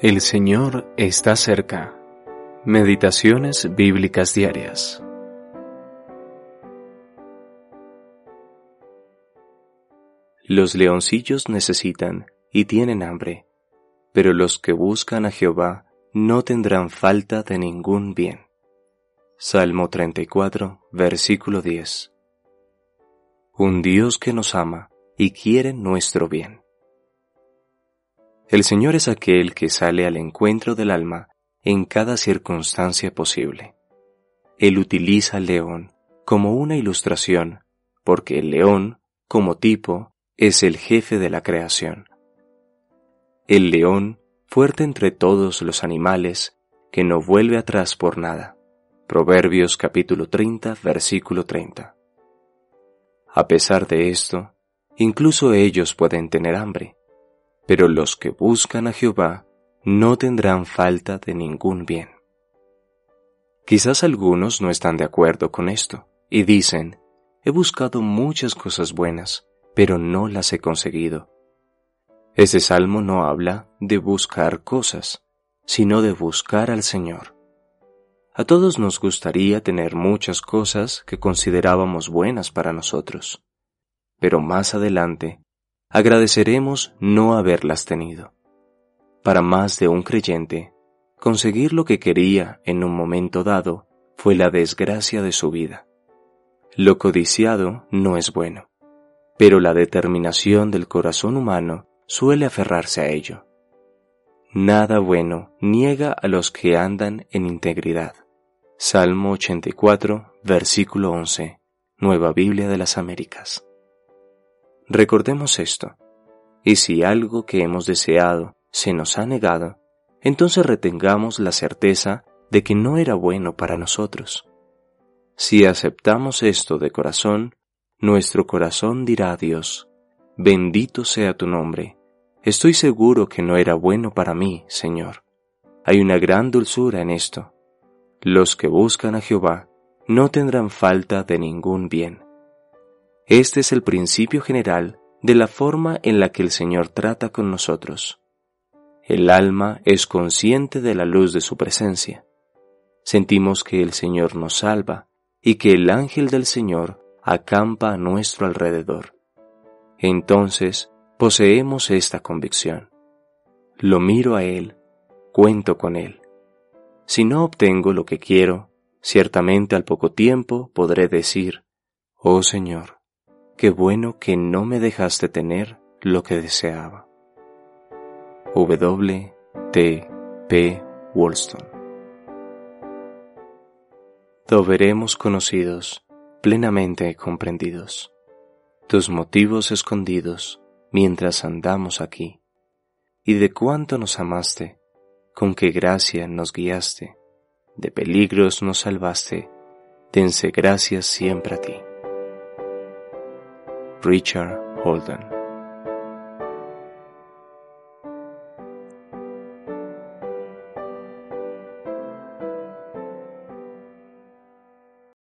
El Señor está cerca. Meditaciones bíblicas diarias. Los leoncillos necesitan y tienen hambre, pero los que buscan a Jehová no tendrán falta de ningún bien. Salmo 34, versículo 10. Un Dios que nos ama y quiere nuestro bien. El Señor es aquel que sale al encuentro del alma en cada circunstancia posible. Él utiliza al león como una ilustración, porque el león, como tipo, es el jefe de la creación. El león, fuerte entre todos los animales, que no vuelve atrás por nada. Proverbios capítulo 30, versículo 30. A pesar de esto, incluso ellos pueden tener hambre, pero los que buscan a Jehová no tendrán falta de ningún bien. Quizás algunos no están de acuerdo con esto y dicen, he buscado muchas cosas buenas, pero no las he conseguido. Ese salmo no habla de buscar cosas, sino de buscar al Señor. A todos nos gustaría tener muchas cosas que considerábamos buenas para nosotros, pero más adelante agradeceremos no haberlas tenido. Para más de un creyente, conseguir lo que quería en un momento dado fue la desgracia de su vida. Lo codiciado no es bueno, pero la determinación del corazón humano suele aferrarse a ello. Nada bueno niega a los que andan en integridad. Salmo 84, versículo 11, Nueva Biblia de las Américas. Recordemos esto, y si algo que hemos deseado se nos ha negado, entonces retengamos la certeza de que no era bueno para nosotros. Si aceptamos esto de corazón, nuestro corazón dirá a Dios, bendito sea tu nombre, estoy seguro que no era bueno para mí, Señor. Hay una gran dulzura en esto. Los que buscan a Jehová no tendrán falta de ningún bien. Este es el principio general de la forma en la que el Señor trata con nosotros. El alma es consciente de la luz de su presencia. Sentimos que el Señor nos salva y que el ángel del Señor acampa a nuestro alrededor. Entonces poseemos esta convicción. Lo miro a Él, cuento con Él. Si no obtengo lo que quiero, ciertamente al poco tiempo podré decir, Oh Señor, Qué bueno que no me dejaste tener lo que deseaba. W. T. P. Wollstone. Do veremos conocidos, plenamente comprendidos, tus motivos escondidos mientras andamos aquí, y de cuánto nos amaste, con qué gracia nos guiaste, de peligros nos salvaste, dense gracias siempre a ti. Richard Holden.